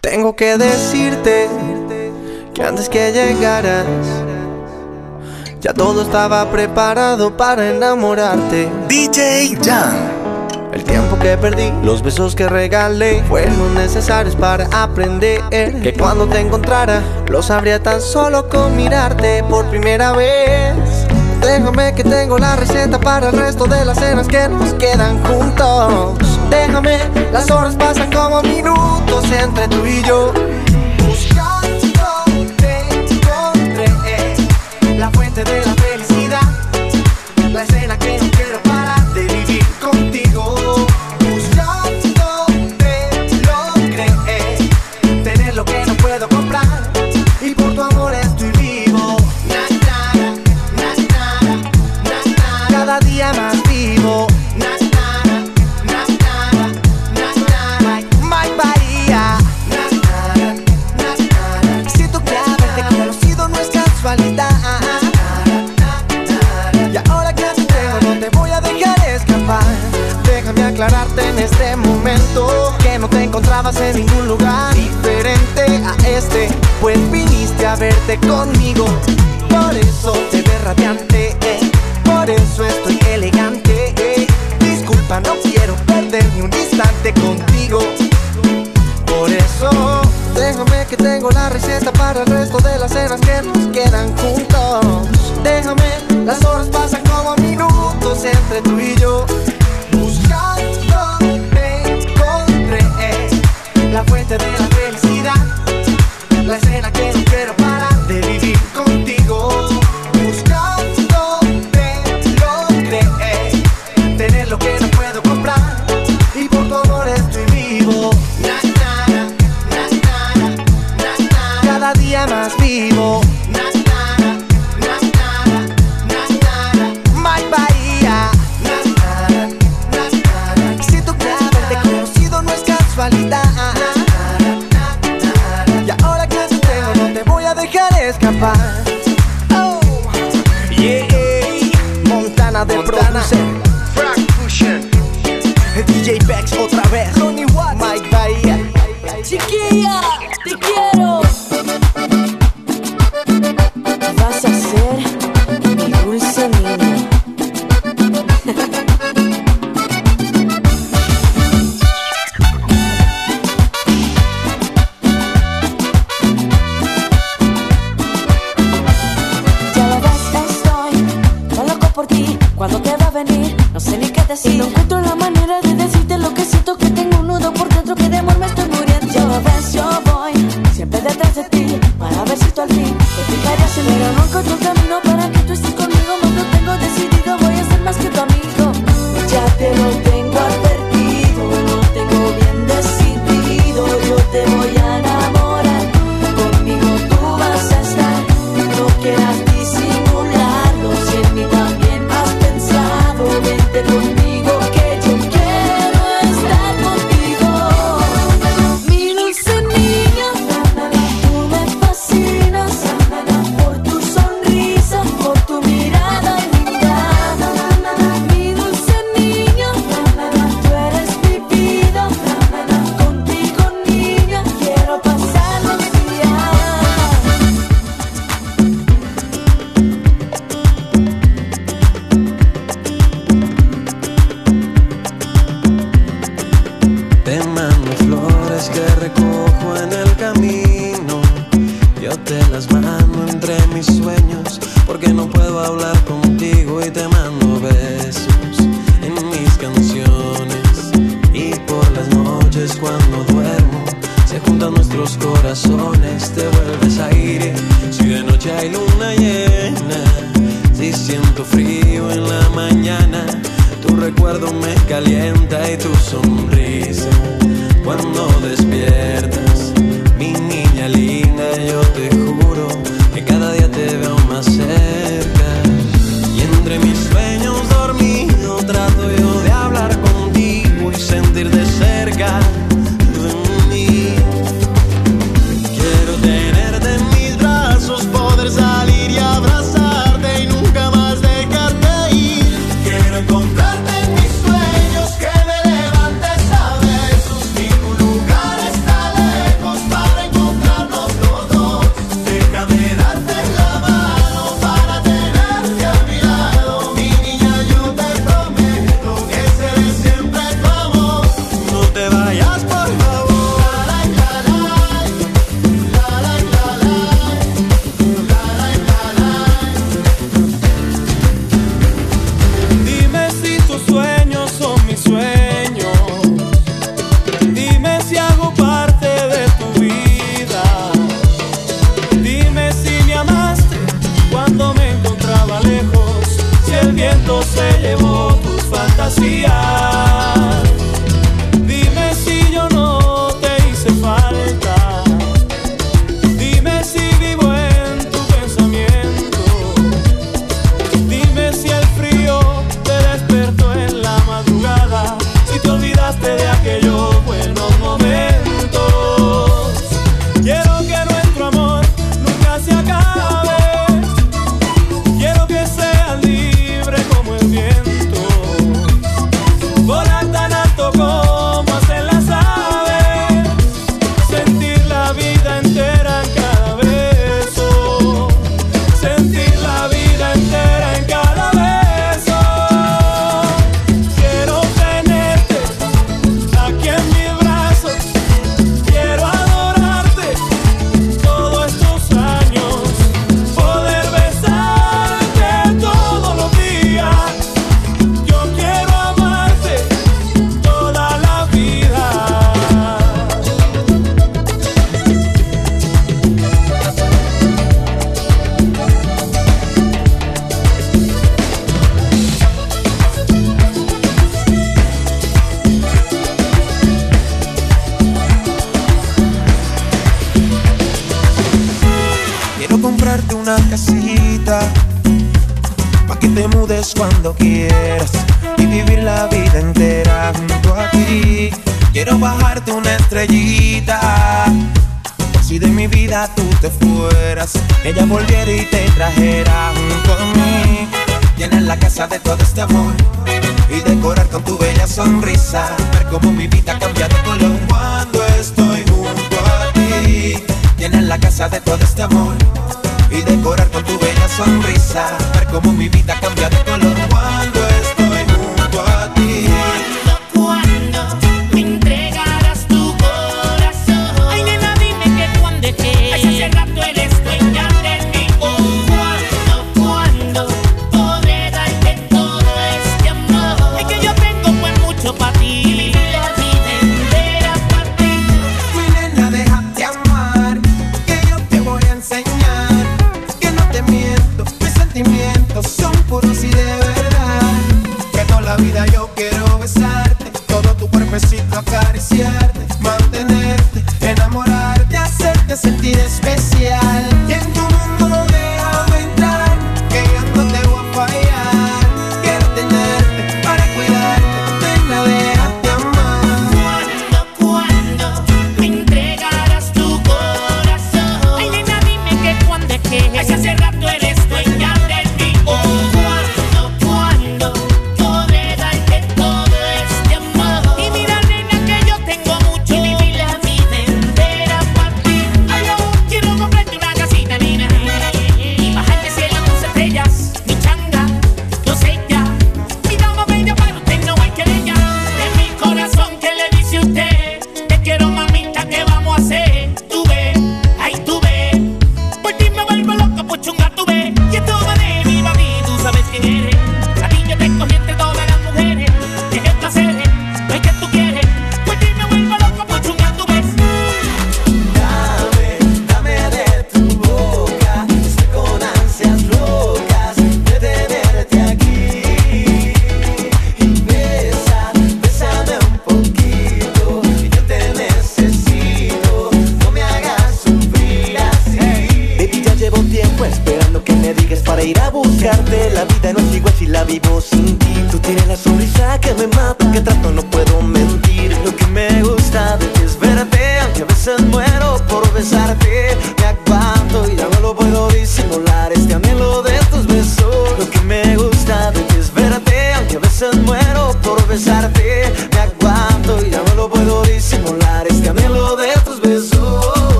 Tengo que decirte que antes que llegaras ya todo estaba preparado para enamorarte. DJ Jan. El tiempo que perdí, los besos que regalé fueron necesarios para aprender que cuando te encontrara lo sabría tan solo con mirarte por primera vez. Déjame que tengo la receta para el resto de las cenas que nos quedan juntos. Déjame, las horas pasan como minutos entre tú y yo. Buscando, te encontré la fuente de la verte conmigo. Por eso te ves radiante, eh. por eso estoy elegante. Eh. Disculpa, no quiero perder ni un instante contigo. Por eso, déjame que tengo la receta para el resto de las cenas que nos quedan juntos. de cerca.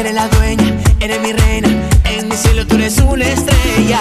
Eres la dueña, eres mi reina. En mi cielo tú eres una estrella.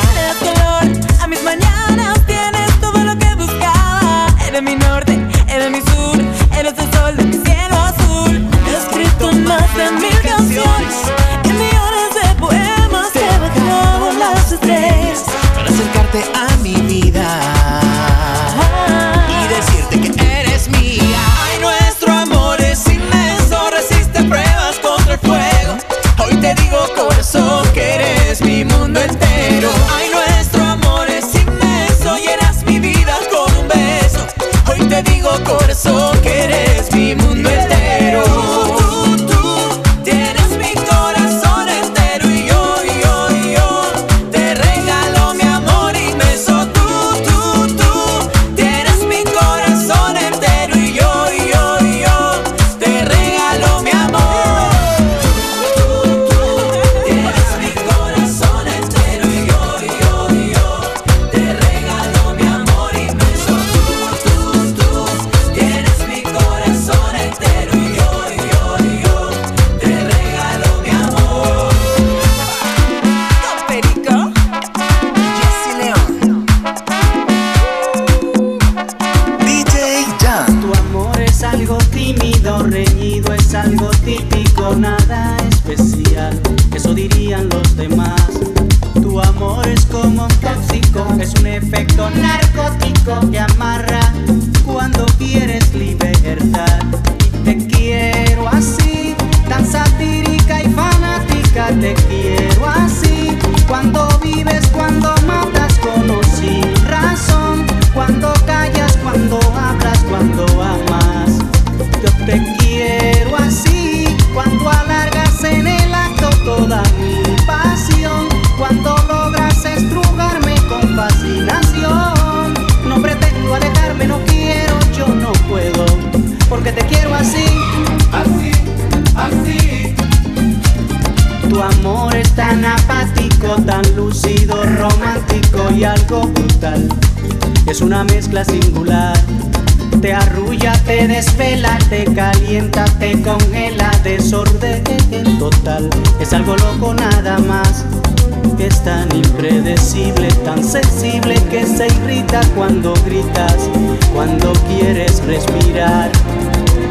es como un tóxico, es un efecto narcótico que amarra cuando quieres libertad. Te quiero así, tan satírica y fanática, te quiero. porque te quiero así, así, así. Tu amor es tan apático, tan lúcido, romántico y algo brutal. Es una mezcla singular. Te arrulla, te desvela, te calienta, te congela, desorden total. Es algo loco nada más. Es tan impredecible, tan sensible que se irrita cuando gritas, cuando quieres respirar.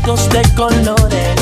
besitos de colores.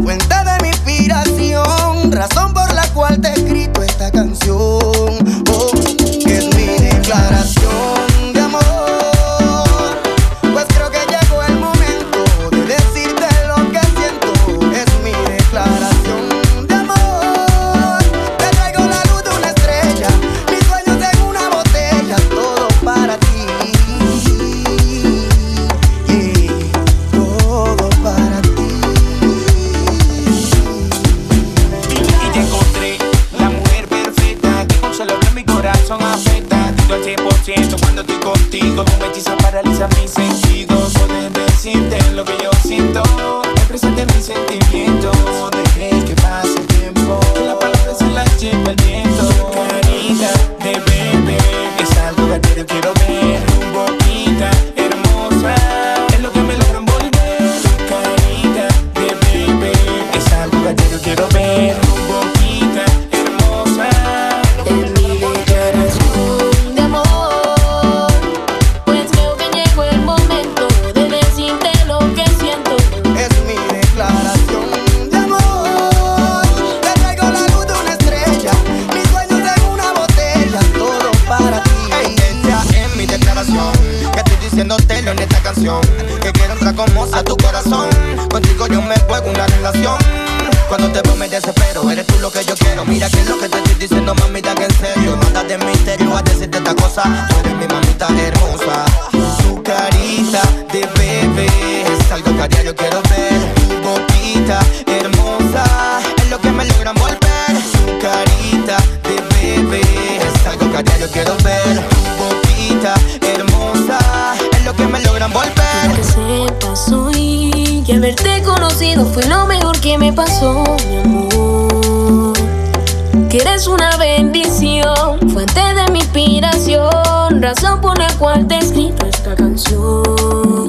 fuente de mi inspiración, razón por la cual te he escrito esta canción. nuevo me desespero. Eres tú lo que yo quiero. Mira que es lo que te estoy diciendo mamita que en serio. No andas de misterio a decirte esta cosa. Tú eres mi mamita hermosa. Su carita de bebé Es algo que a diario quiero ver fue lo mejor que me pasó, mi amor. Que eres una bendición, fuente de mi inspiración, razón por la cual te he escrito esta canción.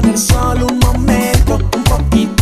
tener solo un momento, un poquito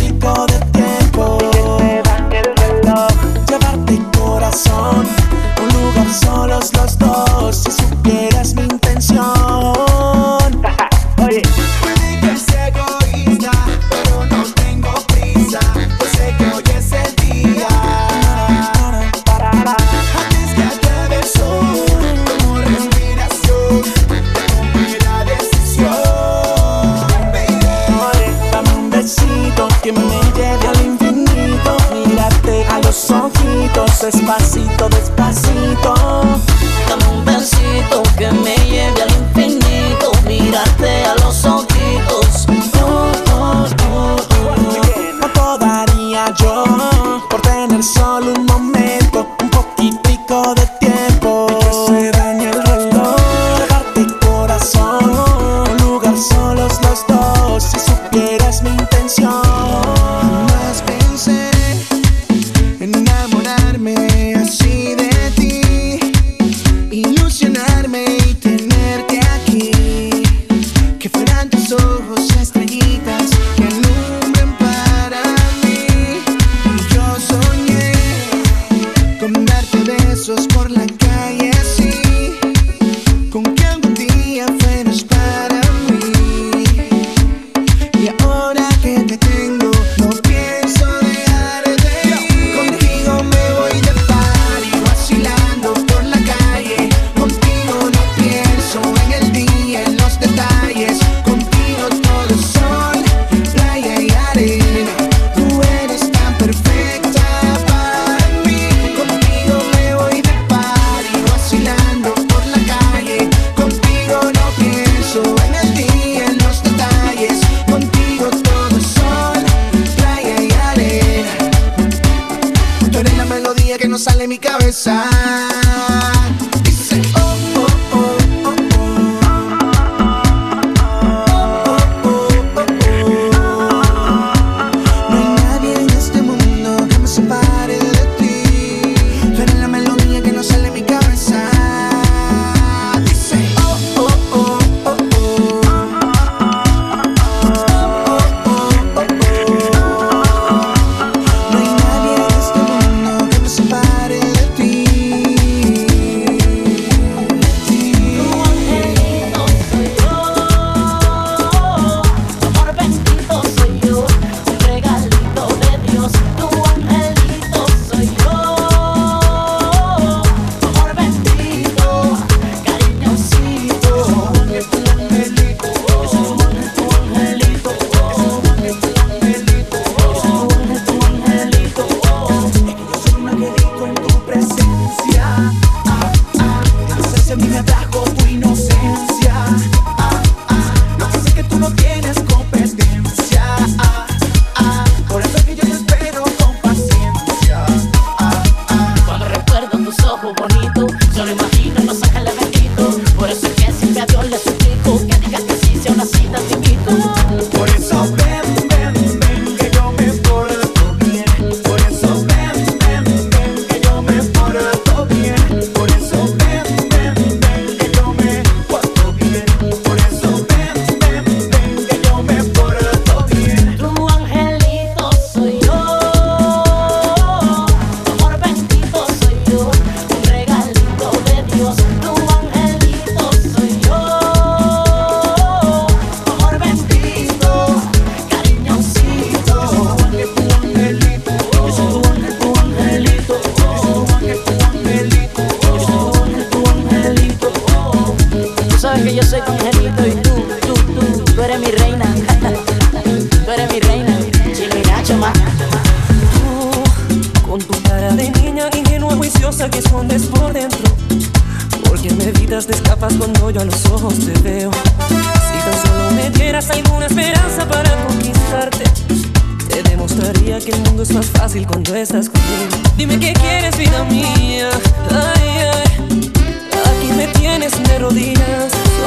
inocencia. Ah, ah, no sé si a mí me atrajo tu inocencia.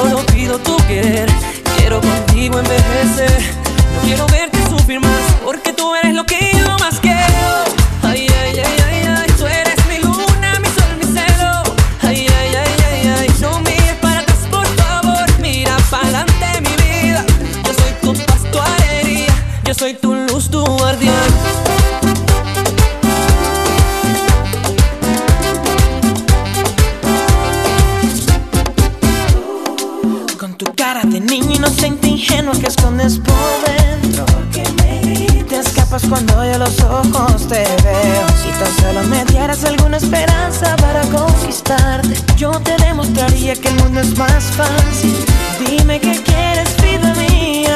solo pido tu querer. Quiero contigo envejecer, no quiero verte sufrir más, porque tú eres lo que yo más quiero. los ojos te veo. Si tan solo me dieras alguna esperanza para conquistarte, yo te demostraría que el mundo es más fácil. Dime qué quieres, vida mía.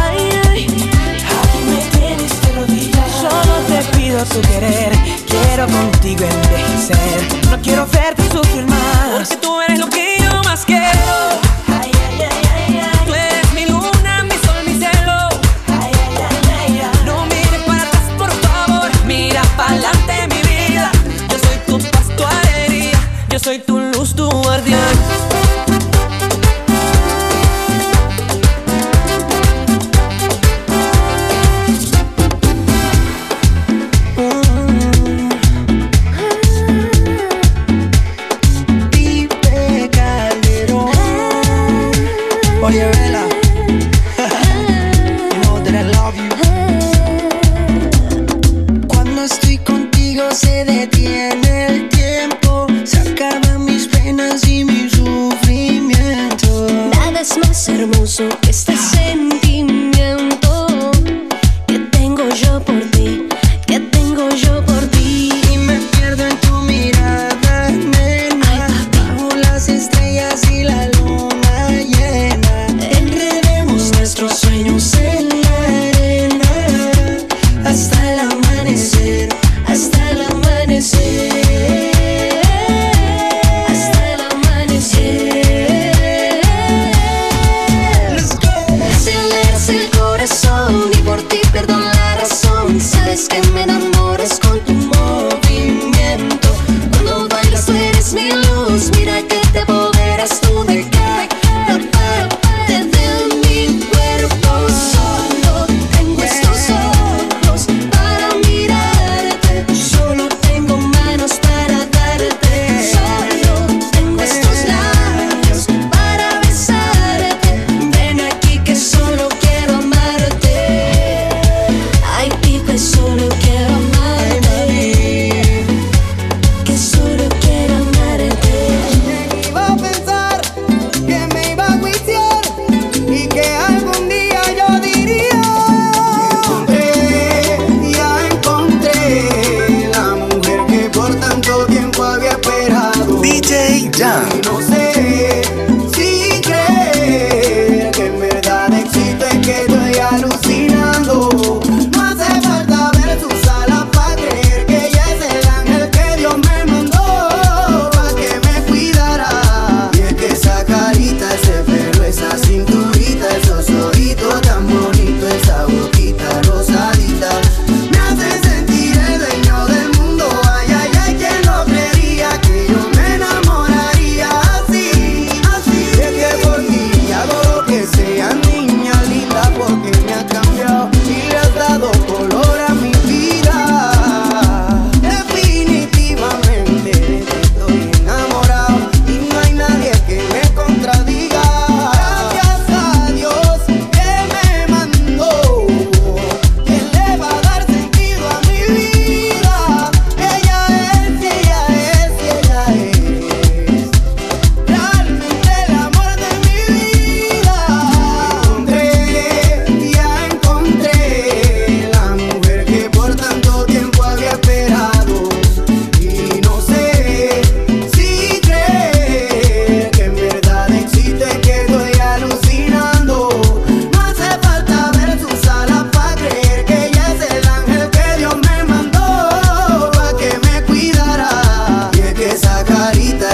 Ay, ay, aquí me tienes de rodillas. Solo te pido tu querer. Quiero contigo envejecer. No quiero verte sufrir más. Porque tú eres lo que yo más quiero. I love you.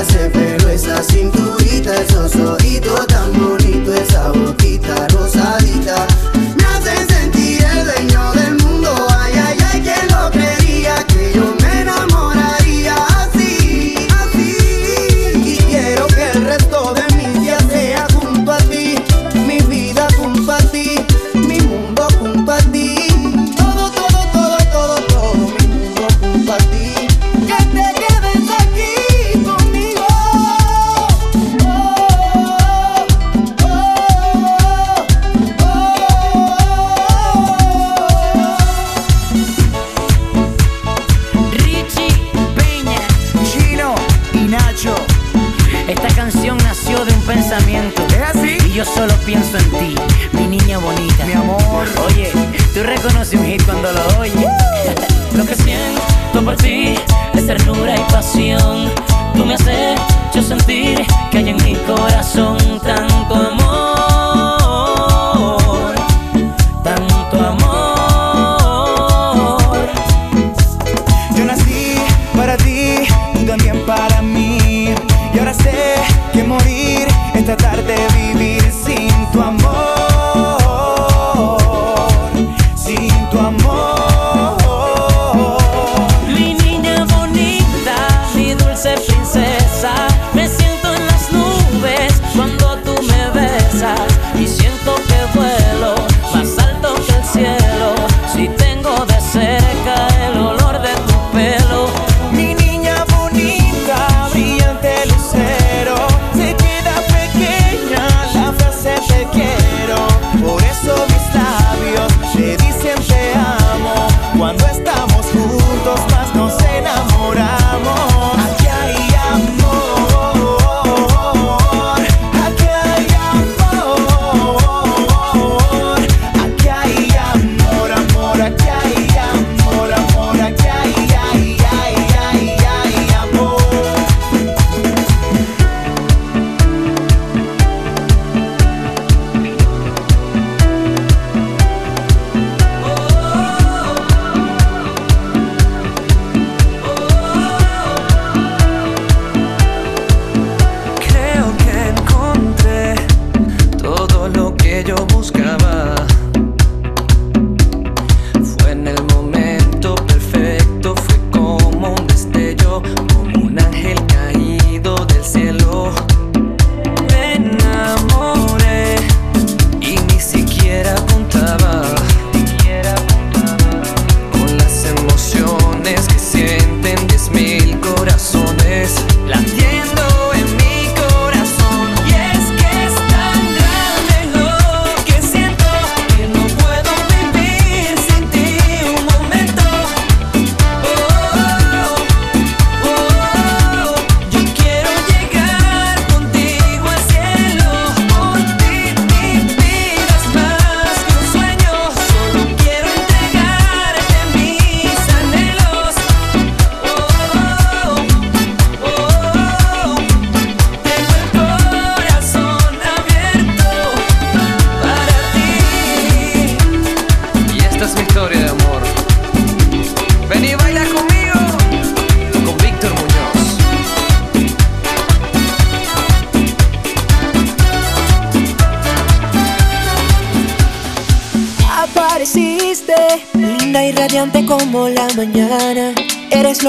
se vê.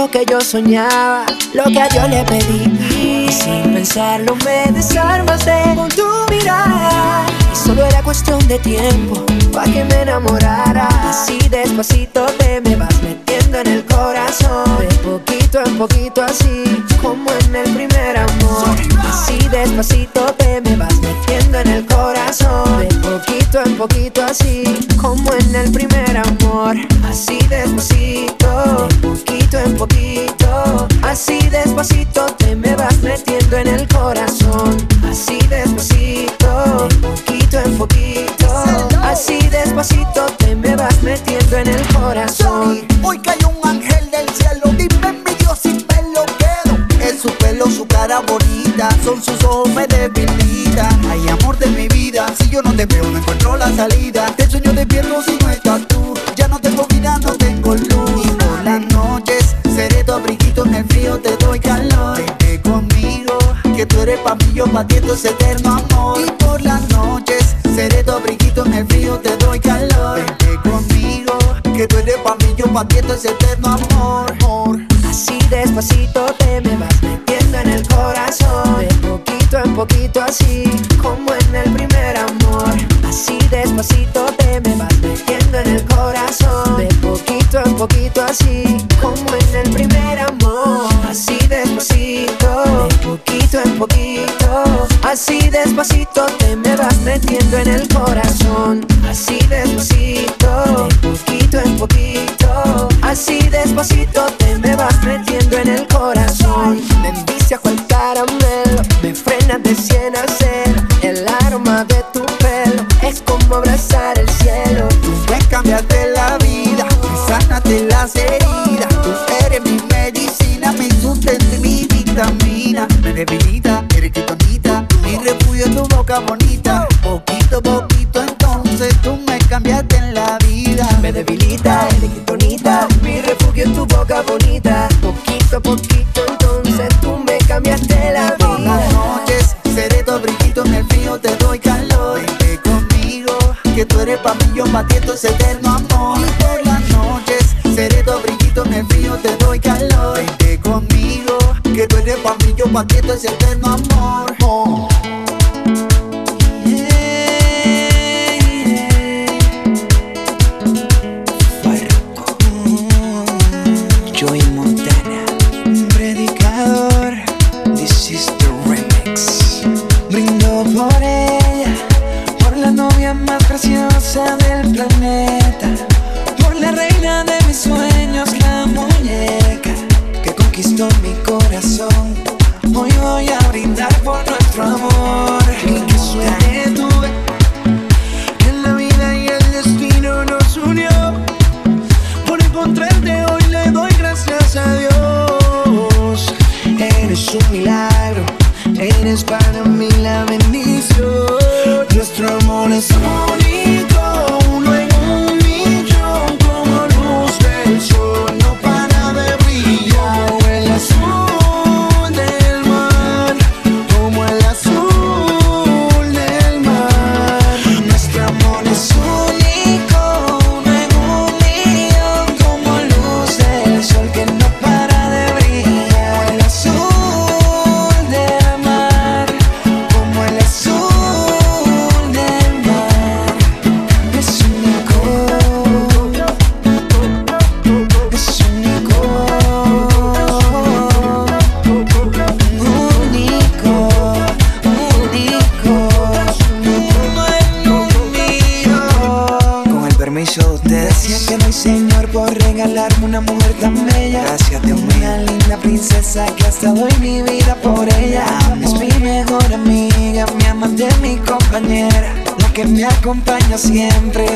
lo que yo soñaba, lo que a Dios le pedí. Sin pensarlo me desarmaste con tu mirada. Y solo era cuestión de tiempo pa' que me enamorara. Así despacito te me vas metiendo en el corazón. De poquito en poquito así, como en el primer amor. Así despacito te me vas metiendo en el corazón poquito así, como en el primer amor, así despacito, poquito en poquito, así despacito te me vas metiendo en el corazón, así despacito, poquito en poquito, así despacito te me vas metiendo en el corazón. Hoy cayó un salida. Del sueño despierto si no estás tú. Ya no tengo vida, no tengo luz. Y por las noches seré tu abriguito en el frío Te doy calor. Vente conmigo Que tú eres pa' mí, yo pa' ti, entonces te Papiento es eterno amor. Y por las noches seré tu abriguito en el frío, te doy calor. Vente conmigo, que tú eres pa' mí, yo paquieto es eterno acompaña siempre.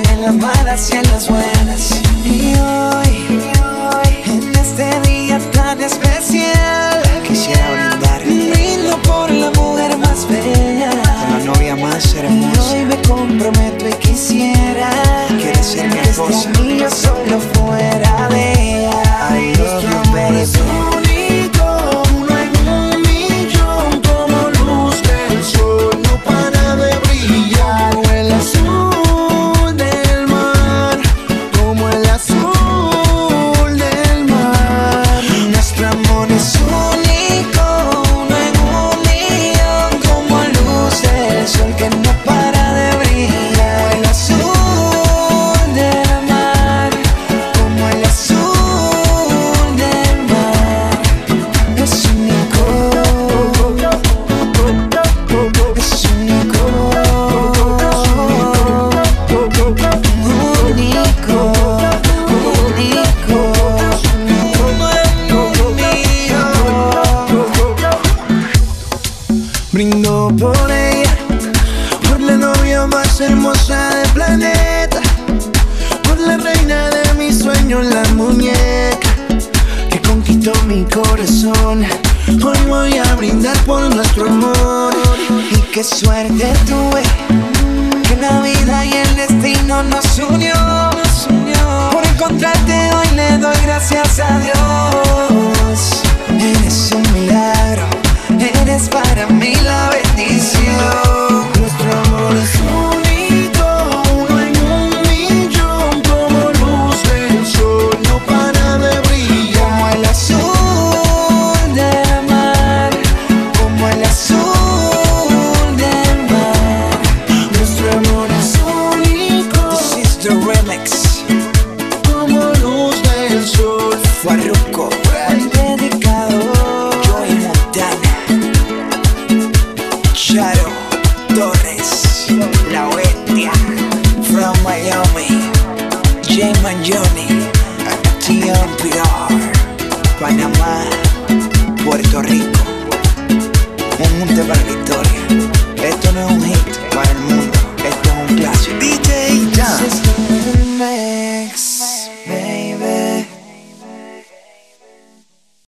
Gracias